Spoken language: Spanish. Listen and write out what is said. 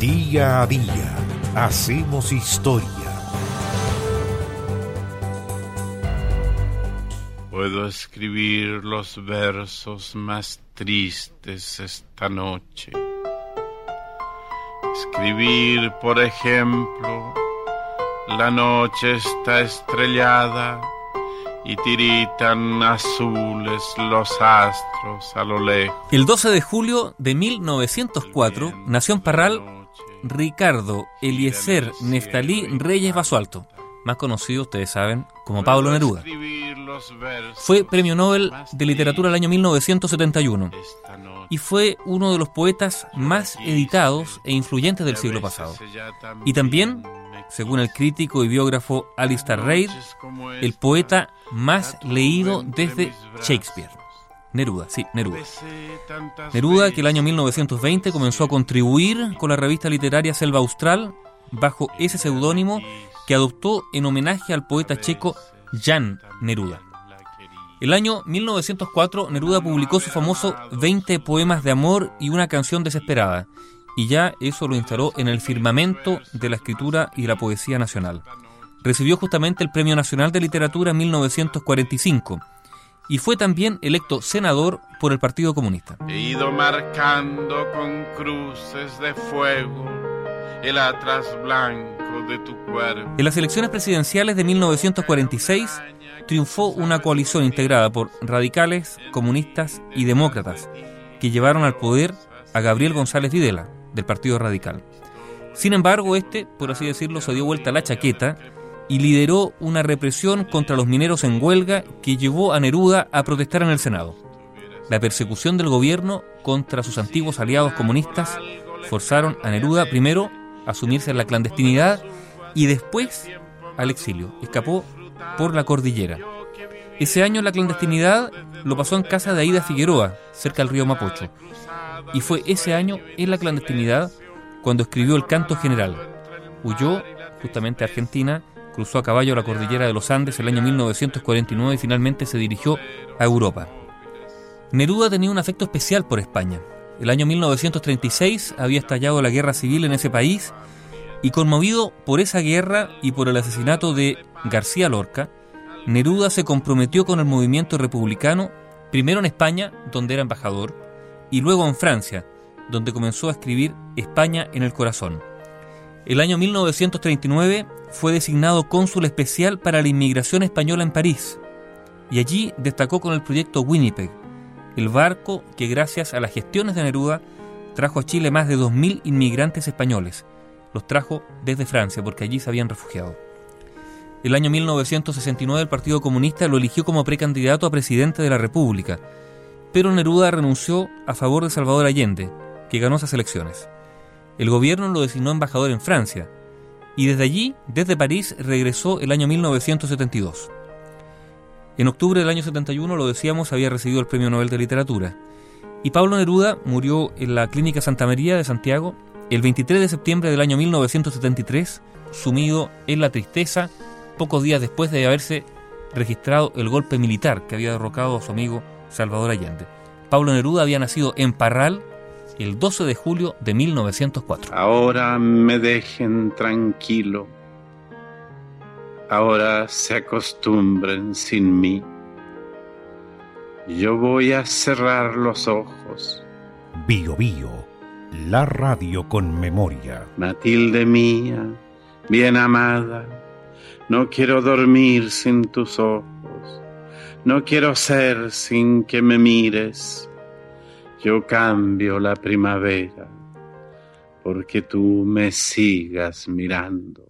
Día a día hacemos historia. Puedo escribir los versos más tristes esta noche. Escribir, por ejemplo, la noche está estrellada y tiritan azules los astros a lo lejos. El 12 de julio de 1904 nació en Parral Ricardo Eliezer Neftalí Reyes Basualto, más conocido, ustedes saben, como Pablo Neruda. Fue premio Nobel de Literatura el año 1971 y fue uno de los poetas más editados e influyentes del siglo pasado. Y también, según el crítico y biógrafo Alistair Reid, el poeta más leído desde Shakespeare. Neruda, sí, Neruda. Neruda, que el año 1920 comenzó a contribuir con la revista literaria Selva Austral bajo ese seudónimo que adoptó en homenaje al poeta checo Jan Neruda. El año 1904 Neruda publicó su famoso 20 poemas de amor y una canción desesperada, y ya eso lo instaló en el firmamento de la escritura y la poesía nacional. Recibió justamente el Premio Nacional de Literatura en 1945 y fue también electo senador por el Partido Comunista. He ido marcando con cruces de fuego el atrás blanco de tu cuerpo. En las elecciones presidenciales de 1946 triunfó una coalición integrada por radicales, comunistas y demócratas que llevaron al poder a Gabriel González Videla, del Partido Radical. Sin embargo, este, por así decirlo, se dio vuelta a la chaqueta y lideró una represión contra los mineros en huelga que llevó a Neruda a protestar en el Senado. La persecución del gobierno contra sus antiguos aliados comunistas forzaron a Neruda primero a sumirse en la clandestinidad y después al exilio. Escapó por la cordillera. Ese año la clandestinidad lo pasó en casa de Aida Figueroa, cerca del río Mapocho. Y fue ese año en la clandestinidad cuando escribió el canto general. Huyó justamente a Argentina cruzó a caballo la cordillera de los Andes el año 1949 y finalmente se dirigió a Europa. Neruda tenía un afecto especial por España. El año 1936 había estallado la guerra civil en ese país y conmovido por esa guerra y por el asesinato de García Lorca, Neruda se comprometió con el movimiento republicano, primero en España, donde era embajador, y luego en Francia, donde comenzó a escribir España en el corazón. El año 1939 fue designado cónsul especial para la inmigración española en París y allí destacó con el proyecto Winnipeg, el barco que gracias a las gestiones de Neruda trajo a Chile más de 2.000 inmigrantes españoles. Los trajo desde Francia porque allí se habían refugiado. El año 1969 el Partido Comunista lo eligió como precandidato a presidente de la República, pero Neruda renunció a favor de Salvador Allende, que ganó esas elecciones. El gobierno lo designó embajador en Francia, y desde allí, desde París, regresó el año 1972. En octubre del año 71, lo decíamos, había recibido el Premio Nobel de Literatura. Y Pablo Neruda murió en la Clínica Santa María de Santiago el 23 de septiembre del año 1973, sumido en la tristeza, pocos días después de haberse registrado el golpe militar que había derrocado a su amigo Salvador Allende. Pablo Neruda había nacido en Parral, el 12 de julio de 1904. Ahora me dejen tranquilo. Ahora se acostumbren sin mí. Yo voy a cerrar los ojos. Bio Bio, la radio con memoria. Matilde mía, bien amada, no quiero dormir sin tus ojos. No quiero ser sin que me mires yo cambio la primavera porque tú me sigas mirando.